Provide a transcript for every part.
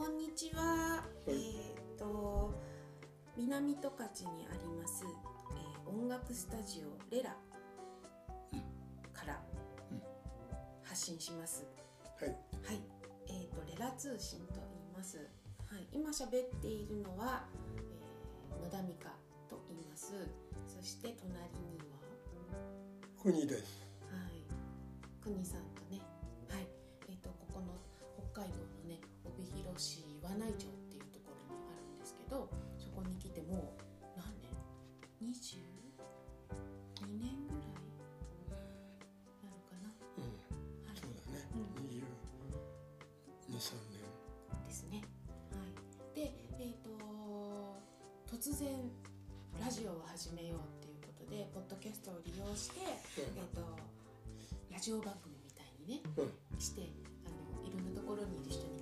こんにちは。えっ、と南十勝にあります、えー音楽スタジオレラからうん発信します。はい。はい。えっ、とレラ通信と言います。はい。今喋っているのは、えー野田美香と言います。そして隣には？コニーです。はい、国さんとね、はい、えっ、とここの北海道のね帯広市岩内町っていうところにあるんですけど、そこに来てもう何年？22年ぐらいなのかな？うん。はいそうだね。うん二十二三年。ですね。はい。で、えっ、と突然ラジオを始めようっていうことで、ポッドキャストを利用して、えっ、とラジオ番組みたいにね。うん。うん。してあのいろんなところにいる人に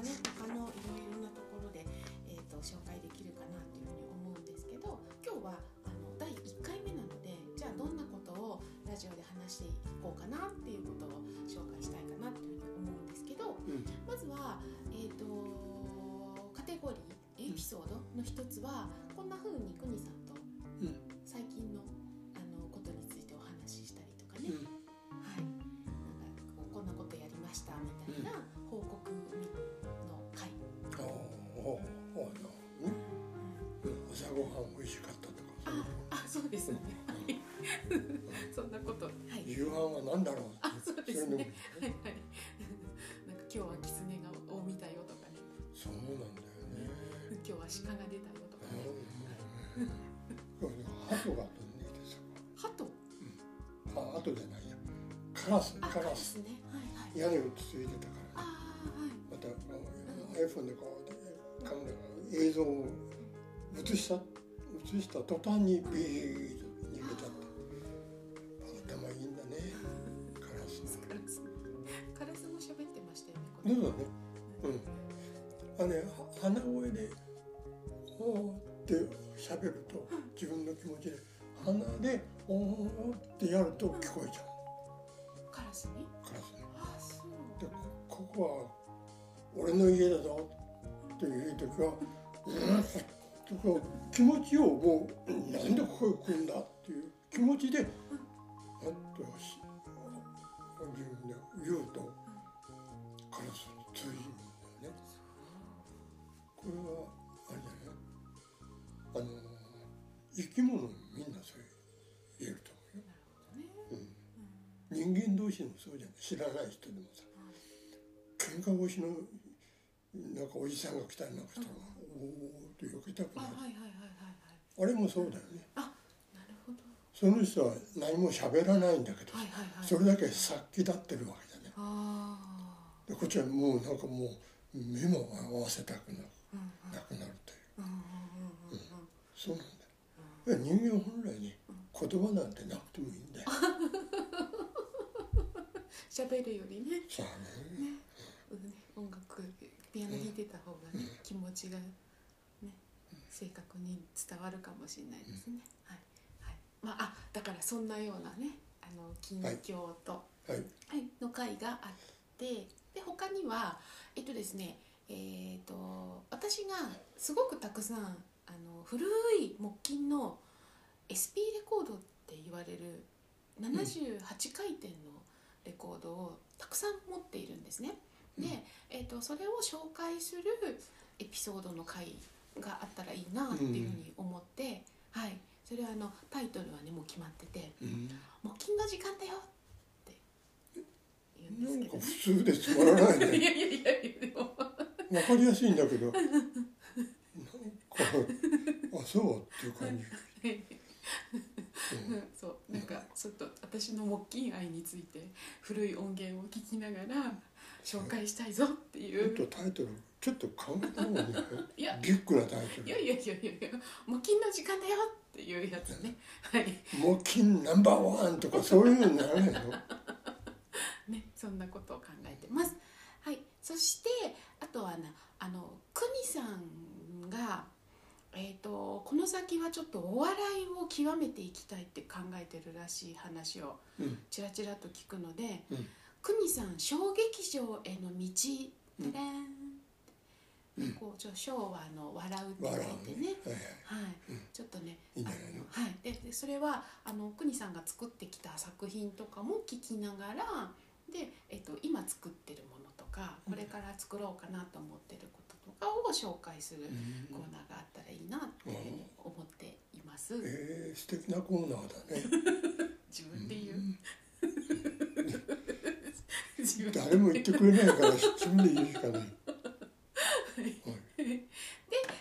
ね他のいろいろなところで、えっと、紹介できるかなというふうに思うんですけど今日はあの第1回目なのでじゃあどんなことをラジオで話していこうかなっていうことを紹介したいかなというふうに思うんですけど、うん。まずは、えー、とカテゴリーエピソードの一つはこんな風にくにさんとうん。最近のあのことについてお話ししたりとかね、うん。ですね、はい、そんなこと。はい。夕飯は何だろう？あそうですね。はいはい。なんか今日は狐がを見たよとかね。そうなんだよね。今日は鹿が出たよとかね。鳩が飛んできてさ。鳩？あ、鳩じゃないや。カラス。あカラス。ね。はいはい。屋根をつついてたから。ああはい。また iPhone でこうカメラが映像を映した映した途端にビーッと逃げちゃって頭いいんだね。カラスカラスカラスも喋ってましたよねこれ。そうだね。うん。あれは鼻声で「おー」って喋ると自分の気持ちで鼻で「おー」ってやると聞こえちゃう。カラスに？カラスねあそう。でこここは俺の家だぞっていう時は「うん」とか気持ちをもう「なんでここへ来るんだ」っていう気持ちで「あっとし自分で言うとカラスに通じるんだよね。これはあれじゃない？あの生き物みんなそう言えると思うよ。なるほどね。人間同士でもそうじゃない知らない人でもさ喧嘩腰のなんかおじさんが来たりなんかしたら、って避けたくなるあはいあれもそうだよねあなるほどその人は何も喋らないんだけど、はいはいはいそれだけ殺気立ってるわけだねあでこっちはもうなんかもう目も合わせたくなくあうんなくなるといううんうんうんうんそうなんだ人間本来に言葉なんてなくてもいいんだよ喋るよりねねね音楽ピアノ弾いてた方がね気持ちが正確に伝わるかもしれないですね。はい。はい。まああだからそんなようなねあの近況とはい。はい、の会があってで他にはえっとですねえっと私がすごくたくさんあの古い木琴の SP レコードって言われる78回転のレコードをたくさん持っているんですね。で、えっとそれを紹介するエピソードの回があったらいいなっていうふうに思って、はい。それはあのタイトルはねもう決まっててうん「木琴の時間だよ」って言うんですけど、なんか普通でつまらないいね。や いやいやいやでも。わかりやすいんだけど。なんかあそうっていう感じ、う んそうなんかちょっと私の木琴愛について古い音源を聞きながら紹介したいぞっていちょっうとタイトルちょっと考えた方がいいよ。いや。ビッグなタイトル。いやいやいやいやいや木琴の時間だよっていうやつね。はい。木琴ナンバーワンとかそういうのにならないの？ねそんなことを考えてます。はい。そしてあとはなあの邦さんがえー、とこの先はちょっとお笑いを極めていきたいって考えてるらしい話をうん。ちらちらと聞くのでうん「邦、さん小劇場への道」うん。てんこうちょ昭和の「笑う」って書笑いうてね。ね。はいはい。はい、うん。ちょっとねいいはい、ででそれはあの邦さんが作ってきた作品とかも聞きながらで、えっと、今作ってるものとかこれから作ろうかなと思ってることとかを紹介するうん。コーナーがあったらいいなっていうふうに思っています。えー、素敵なコーナーだね。自分で言う。ん。自分誰も言ってくれないから自分で言うしかない、はい、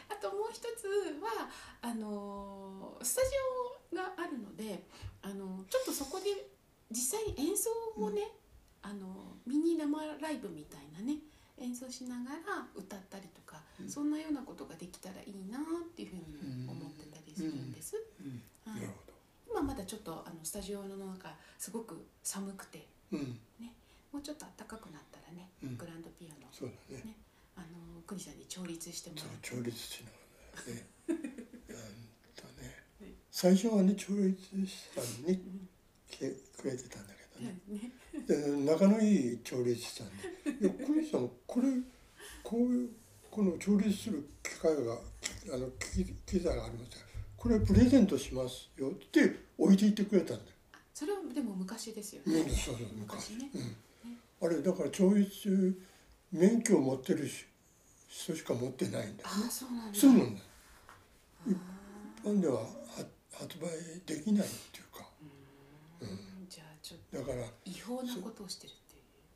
あともう一つはあのスタジオがあるのであのちょっとそこで実際に演奏をね、あのミニ生ライブみたいなね演奏しながら歌ったりとか、うん。そんなようなことができたらいいなっていうふうに思ってたりするんです。今まだちょっとあのスタジオの中すごく寒くてほどうん。もうちょっと暖かくなったらね、うん。グランドピアノそうだね。あの国さんに調律してもらって。調律しながらね ね。はい。最初はね調律師さんにくれてたんだけどね。ね。で仲のいい調律師さんで「いやクリスさんこれこういうこの調律する機械があの機機材がありますからこれプレゼントしますよ」って置いていってくれたんだよ。それはでも昔ですようん、ね。そうそう昔。昔ね。うん、あれだから調律免許を持ってるし人しか持ってないんだよああそうなんだ。そうなんだ一般ではは発売できないっていうか。ーうん。じゃあちょっとだから違法なことをしてるっ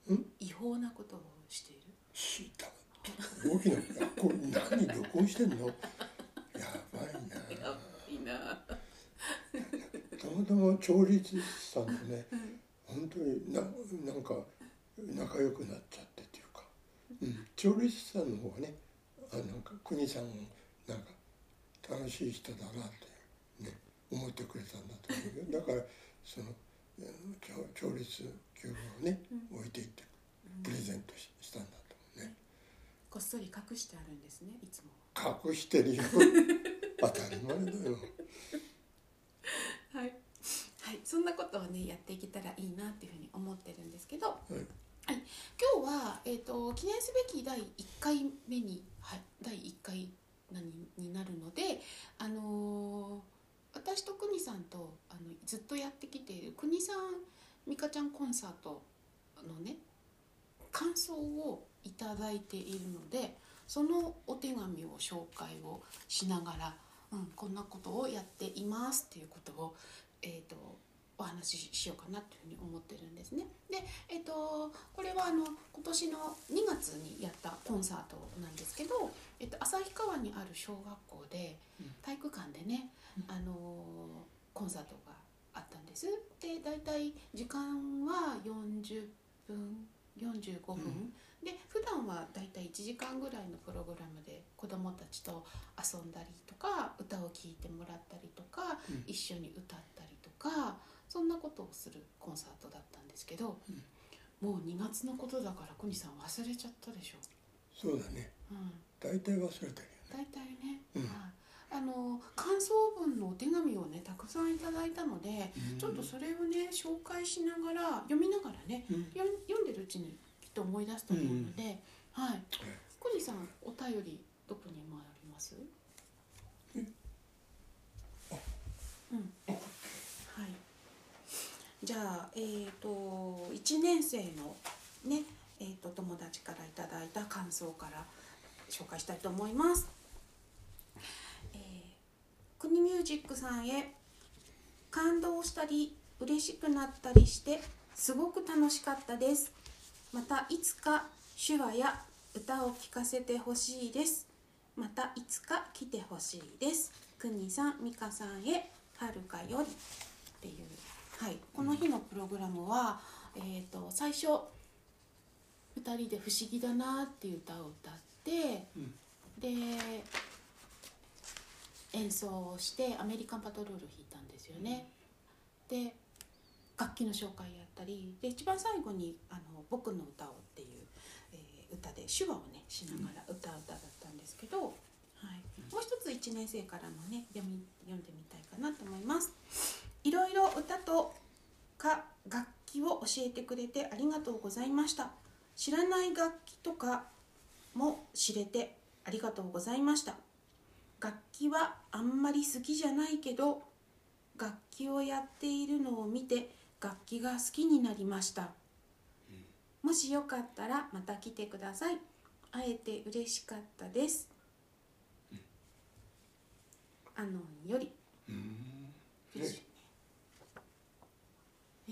ていう。違法なことをしている？知った大きなあこれ何録音してんの？やばいな。いいな。たまたま調律師さんとね本当にななんか仲良くなっちゃってっていうか、うん、調律師さんの方がねあなんか国さんをなんか楽しい人だなってね思ってくれたんだと思うよ。だからその調調律球をね置いていってプレゼントししたんだと思うね。こっそり隠してあるんですね。いつも。隠してるよ。当たり前だよ。はい。はい、そんなことをねやっていけたらいいなっていうふうに思ってるんですけど、はい。今日は、えー、と記念すべき第1回目に、はい、第1回何になるので、あのー私と国さんとあのずっとやってきている国さん美香ちゃんコンサートのね感想をいただいているのでそのお手紙を紹介をしながら、うん、こんなことをやっていますっていうことを、えー、とお話ししようかなというふうに思ってるんですね。で、えー、とこれはあの今年の2月にやったコンサートなんですけど、えー、と旭川にある小学校でうん。体育館でね、あのーコンサートがあったんです。で大体時間は40分45分、うん。で普段はだいたい1時間ぐらいのプログラムで子どもたちと遊んだりとか歌を聴いてもらったりとか、うん。一緒に歌ったりとかそんなことをするコンサートだったんですけど、もう2月のことだから国さん忘れちゃったでしょ？そうだね。うん。大体忘れてるよね。大体ね、うん。はい。あの感想文のお手紙をねたくさんいただいたので、ちょっとそれをね紹介しながら読みながらねうん。読んでるうちにきっと思い出すと思うので、はい。小西さんお便りどこにもありますうんはいじゃあえっ、と1年生のねえー、と友達からいただいた感想から紹介したいと思います。えー、国ミュージックさんへ感動したり嬉しくなったりしてすごく楽しかったです。またいつか手話や歌を聴かせてほしいです。またいつか来てほしいです。くにさん、みかさんへはるかよりっていうはい。この日のプログラムはえっ、と最初2人で「不思議だな」っていう歌を歌って、うん。で演奏をしてアメリカンパトロールを弾いたんですよね。で楽器の紹介やったりで一番最後に「あの僕の歌を」っていう、えー歌で手話をねしながら歌う歌だったんですけど、はい、もう一つ1 1年生からのね読み読んでみたいかなと思いますいろいろ歌とか楽器を教えてくれてありがとうございました。知らない楽器とかも知れてありがとうございました。楽器はあんまり好きじゃないけど楽器をやっているのを見て楽器が好きになりました。もしよかったらまた来てください。会えて嬉しかったです。あのよりうんですよね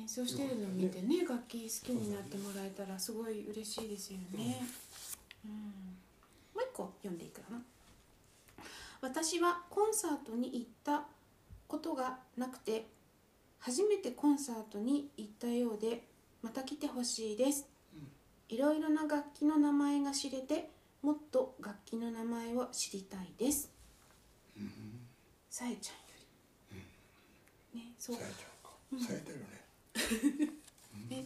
演奏してるのを見てね楽器好きになってもらえたらすごい嬉しいですよね、うん、もう一個読んでいくかな。私はコンサートに行ったことがなくて初めてコンサートに行ったようでまた来てほしいです。いろいろな楽器の名前が知れてもっと楽器の名前を知りたいです。さえちゃんより。ねそう。さえちゃんか。さえてるね で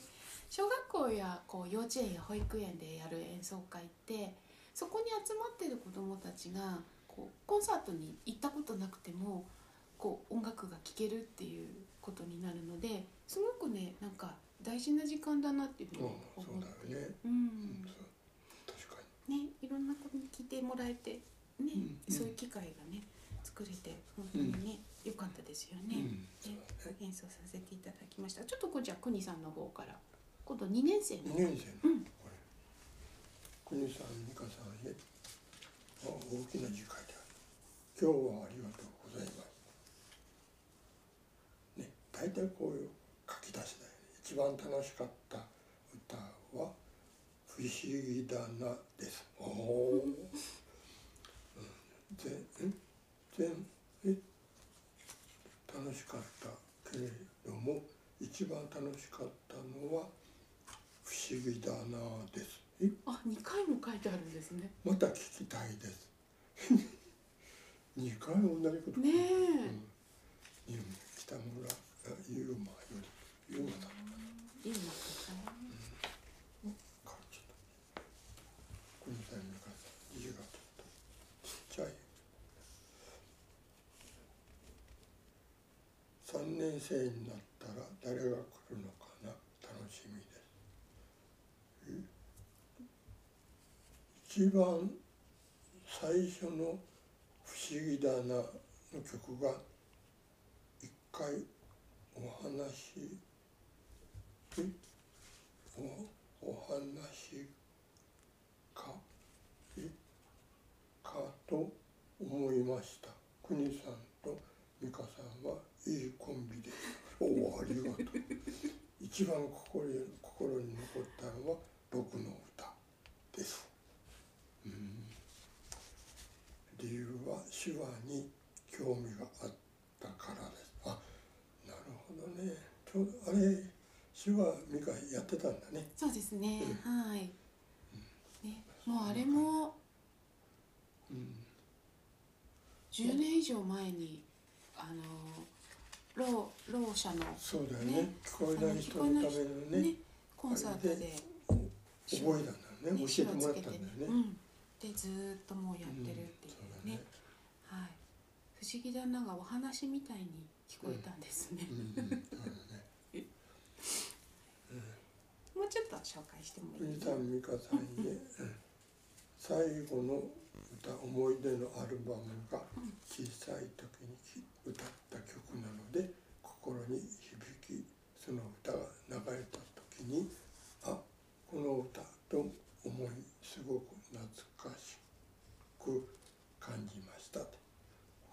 小学校やこう幼稚園や保育園でやる演奏会ってそこに集まってる子どもたちがこうコンサートに行ったことなくてもこう音楽が聴けるっていうことになるのですごくねなんか大事な時間だなっていうふうに思うだよね。ううんう確かねいろんな子に聞いてもらえてね、うん。そういう機会がね作れて本当にね、良かったですよね。にうん。そうだね演奏させていただきました。ちょっとこうじゃあ国さんの方から。今度2年生の。2年生の。うん。これ国さん美香さんへ。あ大きな字書いてある。今日はありがとうございます。ね。大体こういう書き出しだよね。一番楽しかった歌は不思議だなです。おお、うん、ぜん全え楽しかったけれども一番楽しかったのは不思議だなです。えあ2回も書いてあるんですね。また聞きたいです。二回同じことねえ、うん、北村あゆうまよりゆうまだいいなさんかちょっとこの際のか字がちょっとちっちゃい3年生になったら誰が来るのかな？楽しみです。一番最初の「不思議だな」の曲が一回お話おお話かかと思いました。国さんと美香さんはいいコンビで。すおおありがとう。一番心に心に残ったのは僕の歌です。うん。理由は手話に興味があったからです。あなるほどね。ちょうどあれ手話美香やってたんだね。そうですね、うはい、ね、もうあれもうん。10年以上前にあのろうろう者のそうだよね。ね聞こえない人のためのね。ねコンサートで。覚えたんだよね。ね教えてもらったんだよね。うん、でずーっともうやってるっていううん。うだねはい。不思議だながお話みたいに聞こえたんですね、もうちょっと紹介してもいい？国さん美香さんへうん。最後の歌思い出のアルバムが小さい時に歌った曲なので心に響きその歌が流れた時にあこの歌と思いすごく懐かしく感じました。と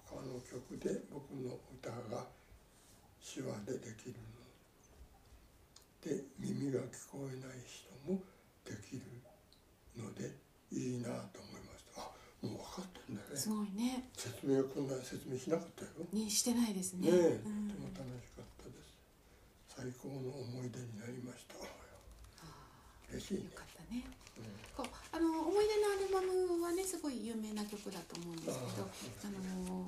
他の曲で僕の歌が手話でできるので耳が聞こえない人もできるのでいいなと思いましたあもう分かってんだすね。ごいね。説明はこんな説明しなかったよ。にしてないですね。ねえ、うん。とても楽しかったです。最高の思い出になりました。嬉しいね。よかったね。うん。こうあの思い出のアルバムはねすごい有名な曲だと思うんですけどああの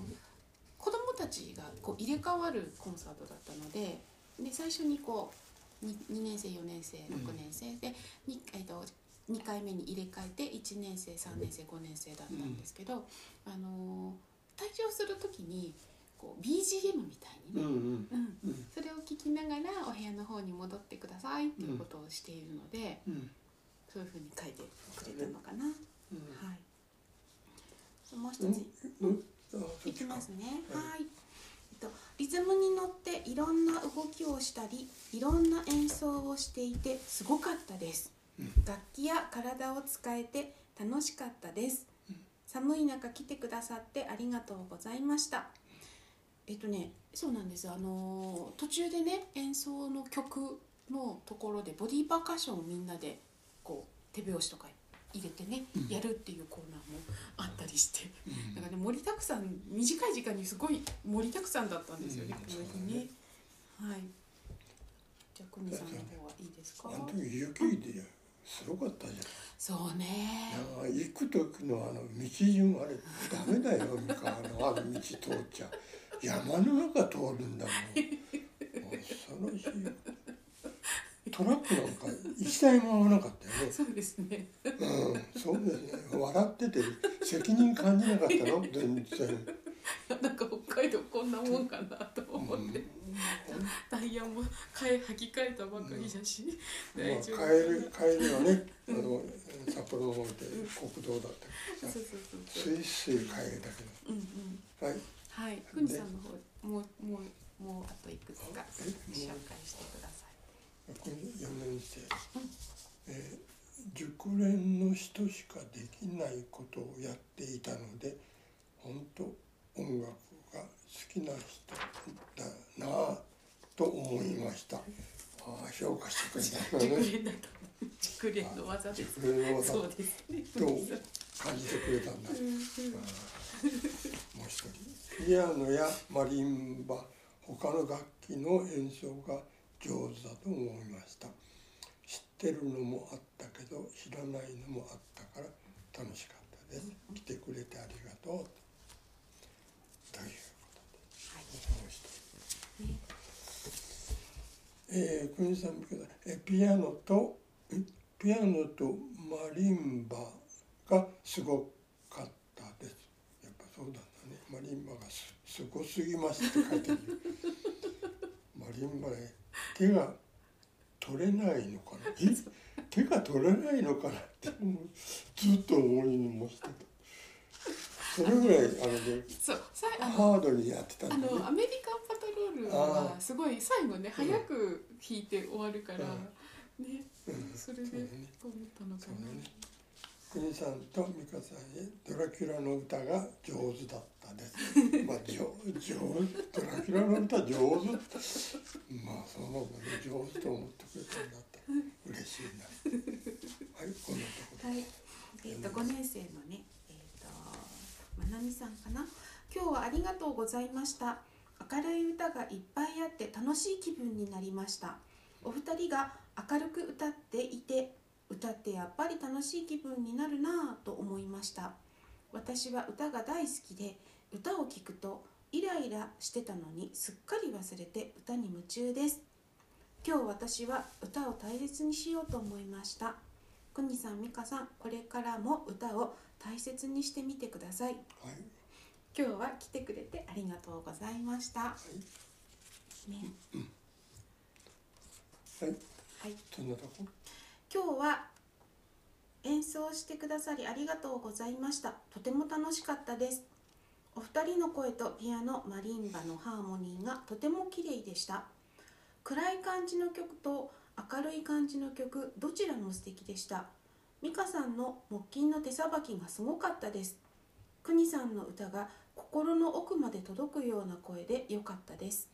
子供たちがこう入れ替わるコンサートだったのでで最初にこう 2, 2年生4年生6年生で、にえっと2回目に入れ替えて1年生3年生5年生だったんですけど、あの退場をする時にこう BGM みたいにね、うんうん。それを聞きながらお部屋の方に戻ってくださいっていうことをしているので、うん。そういうふうに書いてくれたのかな、うん。はい。もう一うん。つ、いきますね。ははい。えっとリズムに乗っていろんな動きをしたり、いろんな演奏をしていてすごかったです。うん楽器や体を使えて楽しかったです。寒い中来てくださってありがとうございました。えっとね、そうなんです。あのー途中でね演奏の曲のところでボディーパーカッションをみんなでこう手拍子とか入れてね、うんやるっていうコーナーもあったりして。うんだからね盛りだくさん短い時間にすごい盛りだくさんだったんですよね、うんこの日ね。はい。じゃあ久美さんの方はいいですか？すごかったじゃん。そうね。行く時のあの道順あれダメだよ三河のあの道通っちゃ。山の中通るんだもん。恐ろしいよトラックなんか一台も合わなかったよね。そうですね。うんそうですね。笑ってて責任感じなかったの？全然、なんか北海道こんなもんかなとうん思って、ダイヤも変え履き替えたばかりだし、まあ、大丈夫。かな。帰り帰りはね。あの札幌の方で国道だったけそうどそう。スイスイ帰れたけうんうん。どはい。はい。久美さんの方もうもうもうあといくつか？え紹介してください。これ4年生、えー熟練の人しかできないことをやっていたので本当音楽が好きな人だなあと思いました。ああ評価してくれた。のね練だと熟練の技です。熟練の技そうですね。と感じてくれたんだもう一人。ピアノやマリンバ他の楽器の演奏が上手だと思いました。知ってるのもあったけど知らないのもあったから楽しかったです。来てくれてありがとうということでもう一人ねえー、国さん見てくだえピアノとピアノとマリンバがすごかったです。やっぱそうなんだね。マリンバがすすごすぎますって書いてある。マリンバね手が取れないのかな。え？手が取れないのかなってずっと思いましたそれぐらいあのねそうさいあのハードにやってたんあだね。のアメリカンパトロールはすごい最後ね早く弾いて終わるから、ねうん。それでそうだね。思ったのかな、ね国さんと美香さんへドラキュラの歌が上手だったです。まあ上上手ドラキュラの歌上手 まあそうなんだね上手と思ってくれたんだったら 嬉しいな。はいこんなところはい、えっ、と5年生のね、なみさんかな？今日はありがとうございました。明るい歌がいっぱいあって楽しい気分になりました。お二人が明るく歌っていて、歌ってやっぱり楽しい気分になるなぁと思いました。私は歌が大好きで、歌を聴くとイライラしてたのにすっかり忘れて歌に夢中です。今日私は歌を大切にしようと思いました。くにさん、みかさん、これからも歌を大切にしてみてください。はい今日は来てくれてありがとうございました。はいね、はいはい、そんなとこ？今日は演奏してくださりありがとうございました。とても楽しかったです。お二人の声とピアノ、マリンバのハーモニーがとても綺麗でした。暗い感じの曲と明るい感じの曲、どちらも素敵でした。美香さんの木琴の手さばきがすごかったです。国さんの歌が心の奥まで届くような声で良かったです。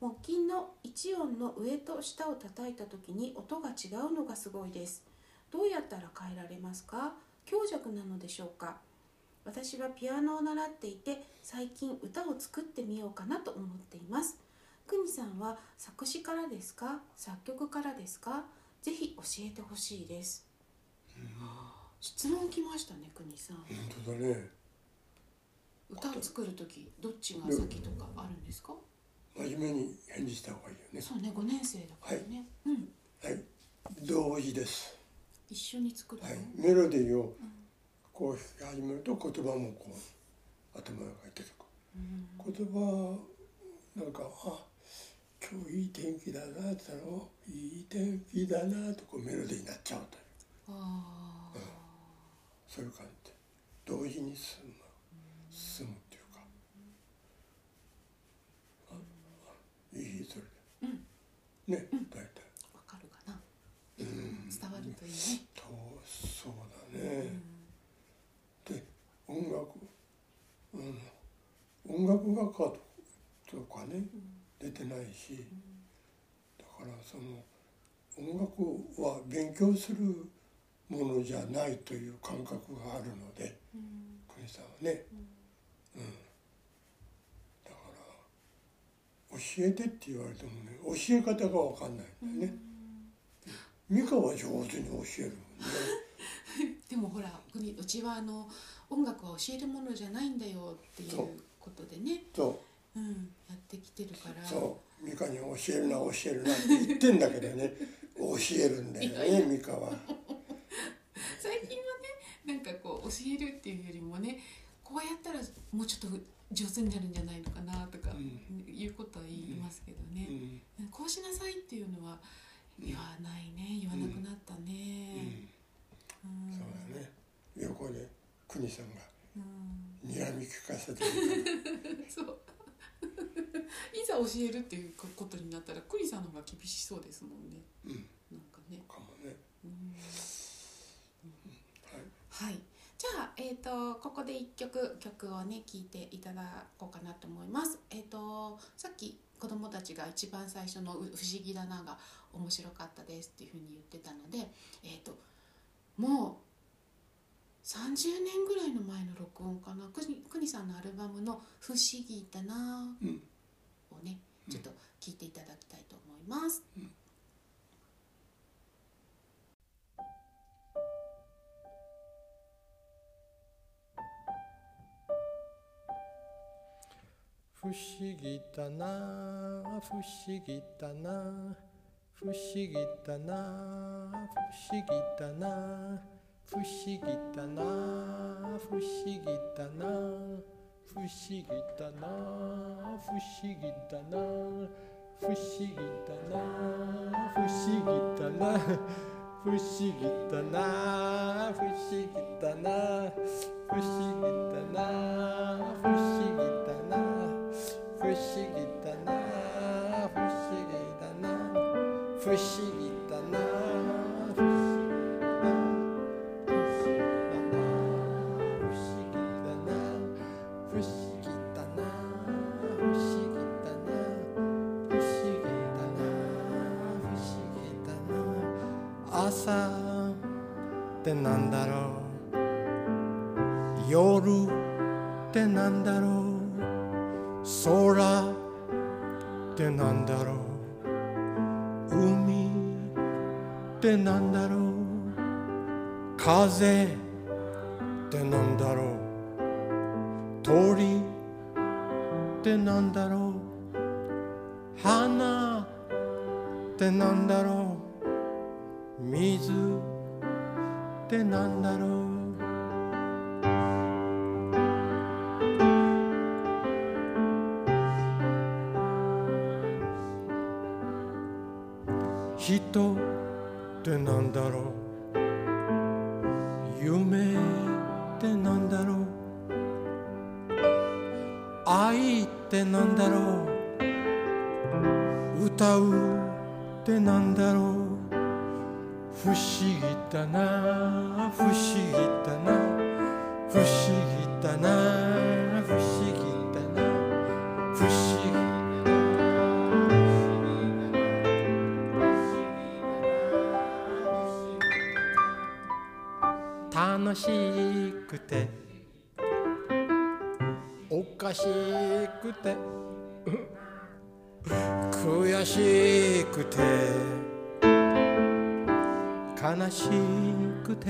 木琴の一音の上と下を叩いた時に音が違うのがすごいです。どうやったら変えられますか？強弱なのでしょうか？私はピアノを習っていて最近歌を作ってみようかなと思っています。くにさんは作詞からですか？作曲からですか？ぜひ教えてほしいです。質問来ましたね、くにさん。本当だね。歌を作る時どっちが先とかあるんですか？真面目に返事した方がいいよね。そうね、5年生だからね。うん。はい。同時です。一緒に作るの、はい。メロディーをこう弾き始めると言葉もこう頭が入ってくる。言葉なんかあ今日いい天気だなって言ったらおいい天気だなとこうメロディーになっちゃうというああ、そういう感じで。同時に進む。進むっていうか。ああいいそれでね大体。わかるかな。うん。伝わるといいね。とそうだね。で音楽。うん。音楽学科とかね出てないし。だからその音楽は勉強するものじゃないという感覚があるのでうん国さんはね、うん、だから教えてって言われてもね教え方が分かんないんだよね。美香は上手に教えるもんね。でもほら国うちはあの音楽は教えるものじゃないんだよっていうことでね、そう。うん、やってきてるから。そう。美香に教えるな教えるなって言ってんだけどね。教えるんだよね美香は。最近はねなんかこう教えるっていうよりもねこうやったらもうちょっと上手になるんじゃないのかなとかうん。いうことは言いますけどね、うん。こうしなさいっていうのは言わないね。言わなくなったうん。ね、うん。そうだね。横で国さんがうん。睨み聞かせてる。そう。いざ教えるっていうことになったらクリさんの方が厳しそうですもんね。うん。なんかね、かもね。うんはい。はいじゃあ、えー、とここで一曲曲をね聴いていただこうかなと思います。えっ、とさっき子供たちが一番最初のう「不思議だな」が面白かったですっていうふうに言ってたので、えっともう30年ぐらいの前の録音かな。くにくにさんのアルバムの「不思議だなうん」をねちょっと聴いていただきたいと思います。不思議だな不思議だな不思議だな不思議だな不思議だな不思議だな不思議だな不思議だな不思議だな不思議だな不思議だな不思議だな不思議だな不思議だなってなんだろう？夜ってなんだろう？空ってなんだろう？海ってなんだろう？風ってなんだろう？鳥ってなんだろう？花ってなんだろう？水ってなんだろう。人ってなんだろう。夢ってなんだろう。愛ってなんだろう。歌うってなんだろう。不思議だな不思議だな不思議だな不思議だな不思議楽しくておかしくて。しくて。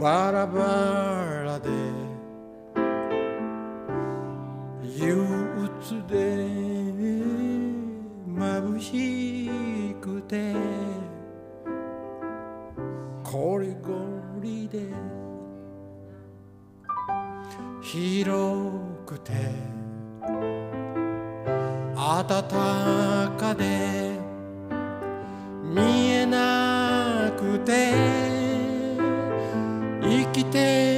バラバラで。憂鬱で。眩しくて。こりごりで。広くて。暖かで。見て生きて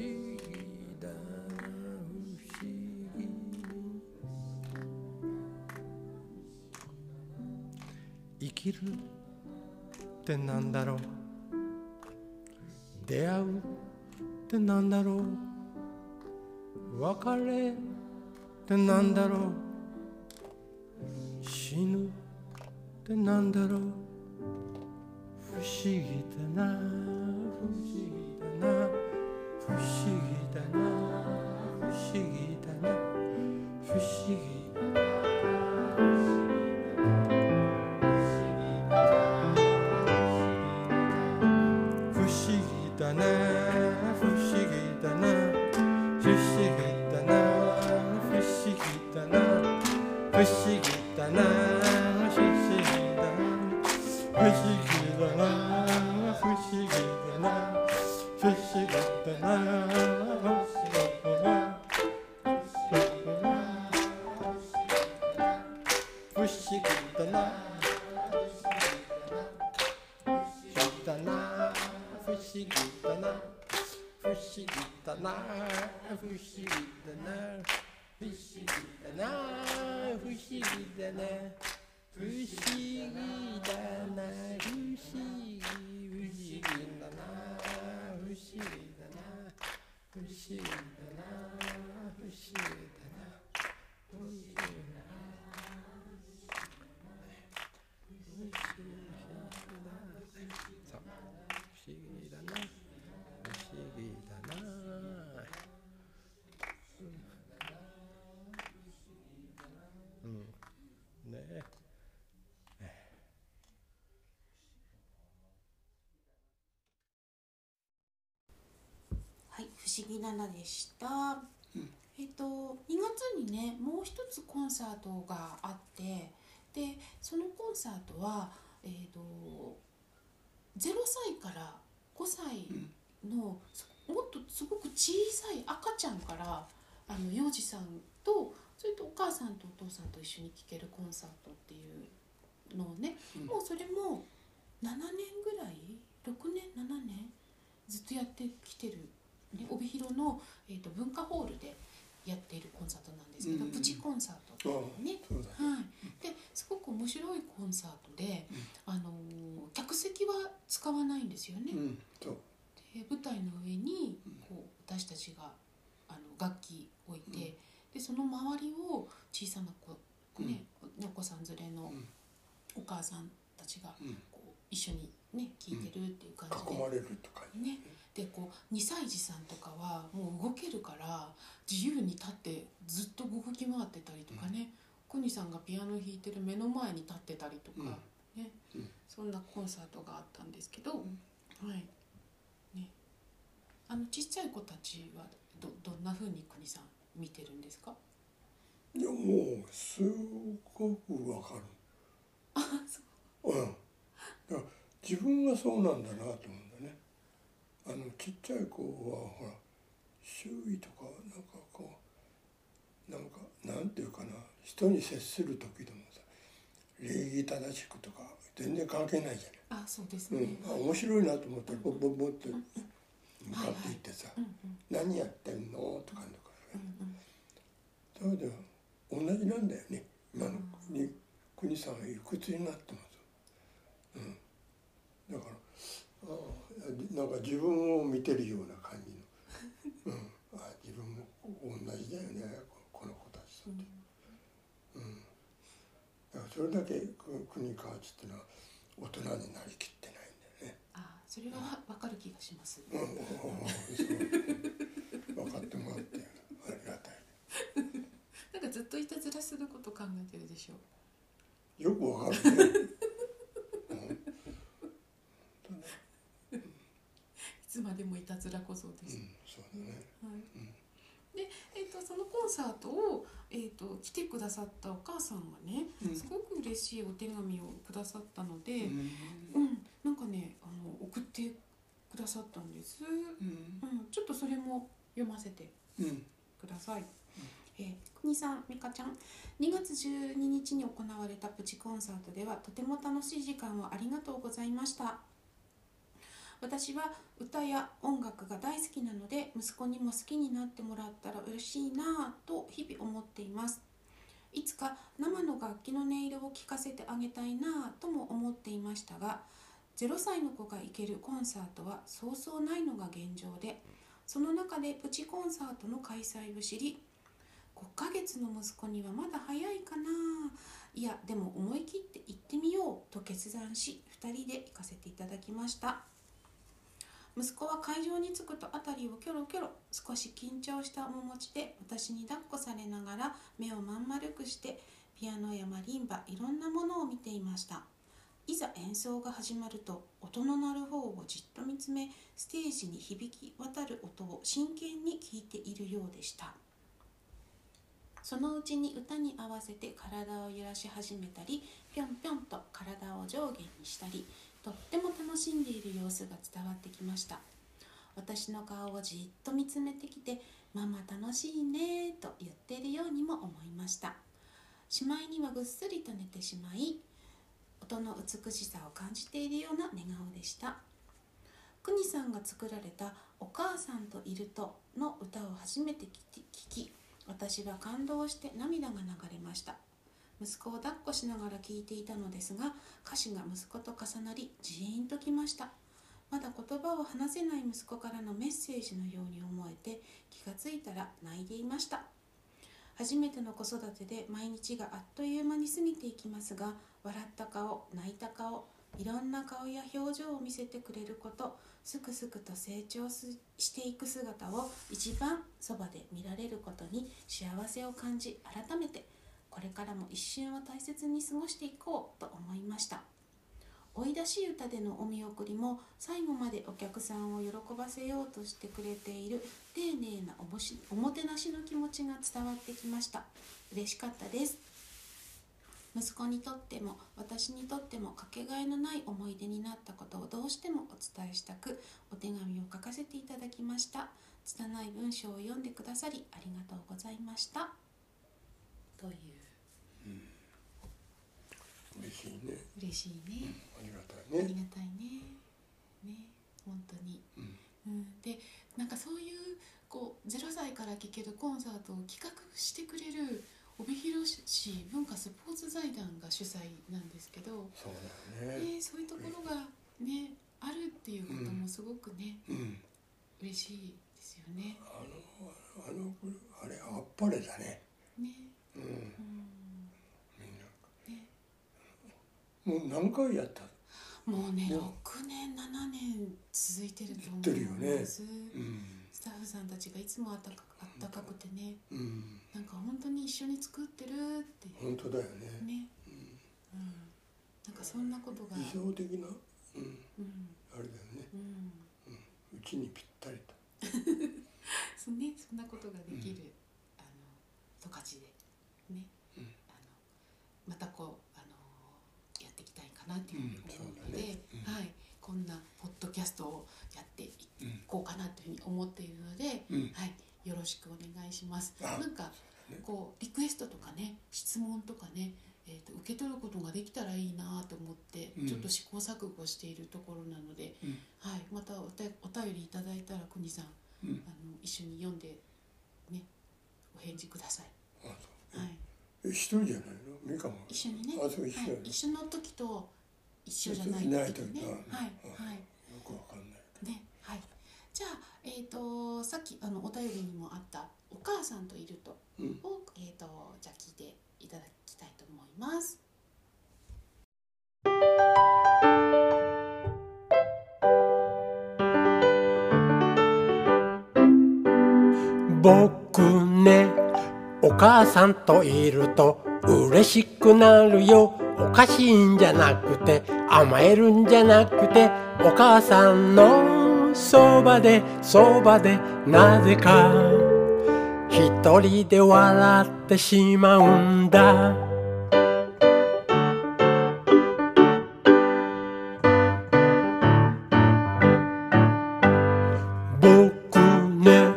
議だ不思議生きるってなんだろう。出会うってなんだろう。別れってなんだろう。死ぬってなんだろう。な。不思議だな。不思議だな。不思議不思議だな。不思議だな。不思議だな。不思議はい、不思議ななでした。えっと2月にねもう一つコンサートがあってでそのコンサートはえっ、と0歳から5歳の、そもっとすごく小さい赤ちゃんからあの幼児さんとそれとお母さんとお父さんと一緒に聴けるコンサートっていうのをね、うん。もうそれも7年ぐらい？6年？7年？ずっとやってきてる、ね、帯広の、えー、と文化ホールでやっているコンサートなんですけど、うんうんプチコンサートっていうね、はい、ですごく面白いコンサートで、あのー客席は使わないんですよね。うんそう。で舞台の上にこう私たちがあの楽器置いて、でその周りを小さな子、ねお子さん連れのうん。お母さんたちがうん。こう一緒にね聴いてるっていう感じで。囲まれるとかね、でこう2歳児さんとかはもう動けるから自由に立ってずっと動き回ってたりとかね、小西さんがピアノ弾いてる目の前に立ってたりとか、ね。うん。そんなコンサートがあったんですけど、はい。ね、あのちっちゃい子たちはどどんな風に国さん見てるんですか？いやもうすごくわかる。あそう。うん、自分がそうなんだなと思うあのちっちゃい子はほら周囲とかなんかこうなんかなんていうかな人に接する時でもさ礼儀正しくとか全然関係ないじゃあそうですない、ね、うん、あ面白いなと思ったらボッボッボッと向かっていってさうんうん「何やってんの?」とかとかうんうん。それで同じなんだよね。今の国国さんはいくつになってます、うん、だからああなんか自分を見てるような感じの、うん、あ自分も同じだよねここの子たちとって、うん、だからそれだけく国川地っていうのは大人になりきってないんだよね。あそれはわかる気がします、うん、うんう。ん分かってもらって。ありがたい。なんかずっといたずらすること考えてるでしょ。よくわかるね。いつまでもいたずらこそです、うん、そうだね。はい。で、えー、とそのコンサートを、えー、と来てくださったお母さんがね、うん。すごく嬉しいお手紙をくださったので、ううんん、なんかねあの送ってくださったんです、うん、うん、ちょっとそれも読ませてうん、ください。えー、国さん、美香ちゃん、2月12日に行われたプチコンサートではとても楽しい時間をありがとうございました。私は歌や音楽が大好きなので息子にも好きになってもらったら嬉しいなぁと日々思っています。いつか生の楽器の音色を聴かせてあげたいなぁとも思っていましたが0歳の子が行けるコンサートはそうそうないのが現状でその中でプチコンサートの開催を知り5ヶ月の息子にはまだ早いかないやでも思い切って行ってみようと決断し2人で行かせていただきました。息子は会場に着くと辺りをキョロキョロ少し緊張した面持ちで私に抱っこされながら目をまん丸くしてピアノやマリンバいろんなものを見ていました。いざ演奏が始まると音の鳴る方をじっと見つめステージに響き渡る音を真剣に聴いているようでした。そのうちに歌に合わせて体を揺らし始めたりぴょんぴょんと体を上下にしたりとっても楽しんでいる様子が伝わってきました。私の顔をじっと見つめてきて「ママ楽しいね」と言っているようにも思いました。しまいにはぐっすりと寝てしまい音の美しさを感じているような寝顔でした。国さんが作られた「お母さんといると」の歌を初めて聞き私は感動して涙が流れました。息子を抱っこしながら聴いていたのですが歌詞が息子と重なりジーンときました。まだ言葉を話せない息子からのメッセージのように思えて気がついたら泣いていました。初めての子育てで毎日があっという間に過ぎていきますが笑った顔泣いた顔いろんな顔や表情を見せてくれることすくすくと成長していく姿を一番そばで見られることに幸せを感じ改めてこれからも一瞬を大切に過ごしていこうと思いました。追い出し歌でのお見送りも最後までお客さんを喜ばせようとしてくれている丁寧なおもしおもてなしの気持ちが伝わってきました。嬉しかったです。息子にとっても私にとってもかけがえのない思い出になったことをどうしてもお伝えしたくお手紙を書かせていただきました。拙い文章を読んでくださりありがとうございました。という嬉しいね。嬉しいね、ありがたあいね。りがたいねね本当に、うんうん、でなんかそういうこう0歳から聴けるコンサートを企画してくれる帯広市文化スポーツ財団が主催なんですけど、そうだよね。ね、そういうところがねあるっていうこともすごくね、うん。嬉しいですよね。あのあのあれあっぱれだね。ね、うんな。ね、もう何回やった？もうね、も6年7年続いてると思やってるよね。うん。スタッフさんたちがいつもあったかあったかくてね、うん。なんか本当に一緒に作ってるって。本当だよね。ね、うん、なんかそんなことが、理想的な、うん、うん、あれだよね。うん、うちにぴったりと。そねそんなことができる、あの十勝で。ね、うん。あのまたこうあのやっていきたいかなっていうふうに思うので、うんね。うん。はいこんなポッドキャストをやっていうん。こうかなというふうに思っているので、うん。はいよろしくお願いします。あなんかね。こうリクエストとかね質問とかね、ええー、と受け取ることができたらいいなと思って、うん。ちょっと試行錯誤しているところなので、うん。はい、またおたお便りいただいたら国さんうん。あの一緒に読んでねお返事ください。はい、え一人じゃないの？ミカも。一緒にね、あそう一緒はい、一緒の時と一緒じゃない時ないとねはいうんはい。よくわかんないね、はい。じゃあ、えっ、と、さっき、あの、お便りにもあった。お母さんといると。うんを、えっ、と、じゃあ、聞いていただきたいと思います。僕ねお母さんといると嬉しくなるよおかしいんじゃなくて甘えるんじゃなくてお母さんのそばでそばでなぜか一人で笑ってしまうんだ。僕ね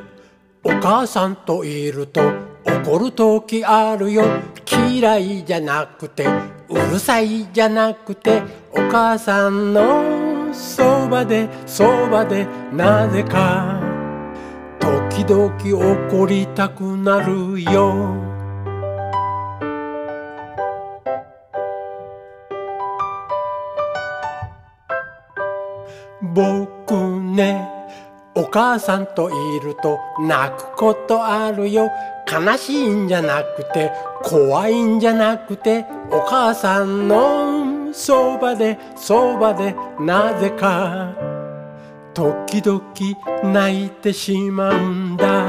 お母さんといると怒る時あるよ。嫌いじゃなくてうるさいじゃなくてお母さんのそばでそばでなぜか時々怒りたくなるよ。僕ねお母さんといると泣くことあるよ。悲しいんじゃなくて怖いんじゃなくてお母さんのそばでそばでなぜか時々泣いてしまうんだ。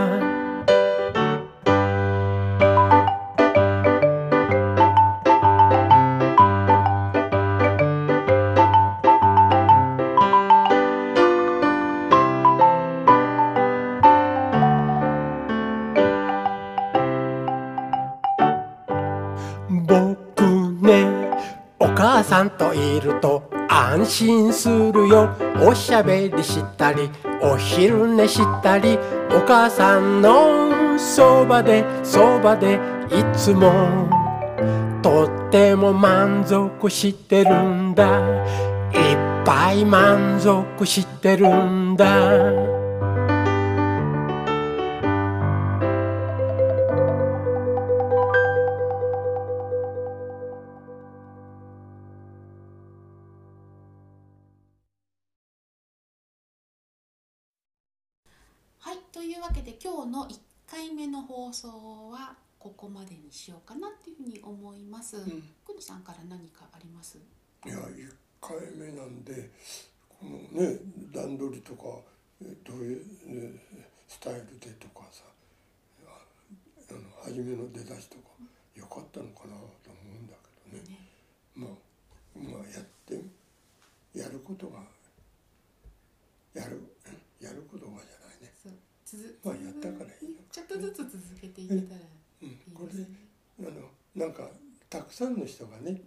安心するよ。おしゃべりしたりお昼寝したりお母さんのそばでそばでいつもとっても満足してるんだ。いっぱい満足してるんだ。放送は。ここまでにしようかなっていうふうに思います。んくにさんから何かあります？いや一回目なんでこのね段取りとかえどういう、ね、スタイルでとかさああの初めの出だしとか良かったのかなと思うんだけどねね、まあまあやってやることがやるやることがじゃないね、そう、続まあやったからいいのかちょっとずつ続けていけたら。うんいいこれですね。あのなんかたくさんの人がね、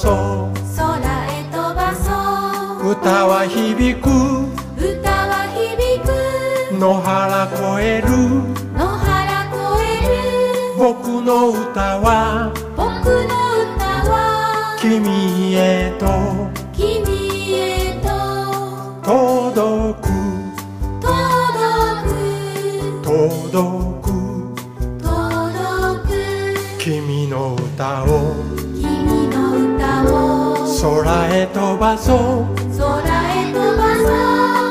そう。空へ飛ばそう。歌は響く。歌は響く。野原越える。野原越える。僕の歌は空へ飛ばそう。空へ飛ばそ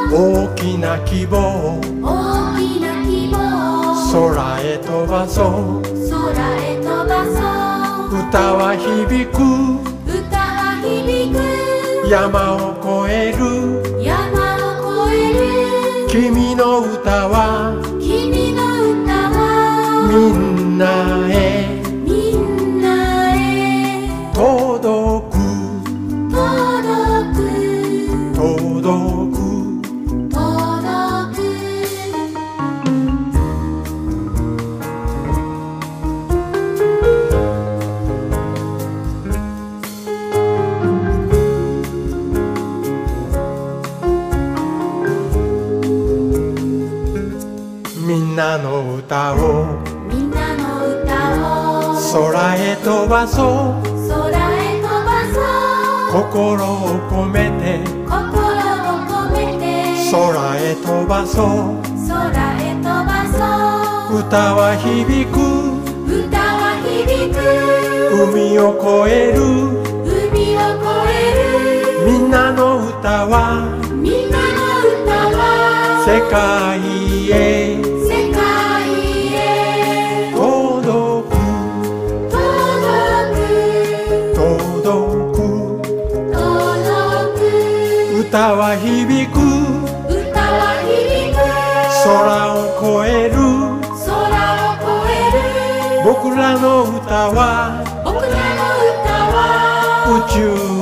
う。大きな希望。大きな希望。空へ飛ばそう。空へ飛ばそう。歌は響く。歌は響く。山を越える。山を越える。君の歌は。君の歌は。みんなへ空へ飛ばそう。空へ飛ばそう。心を込めて。心を込めて。空へ飛ばそう。空へ飛ばそう。歌は響く。歌は響く。海を越える。海を越える。みんなの歌は。みんなの歌は。世界へ歌は響く。歌は響く。空を越える。空を越える。僕らの歌は。僕らの歌は。宇宙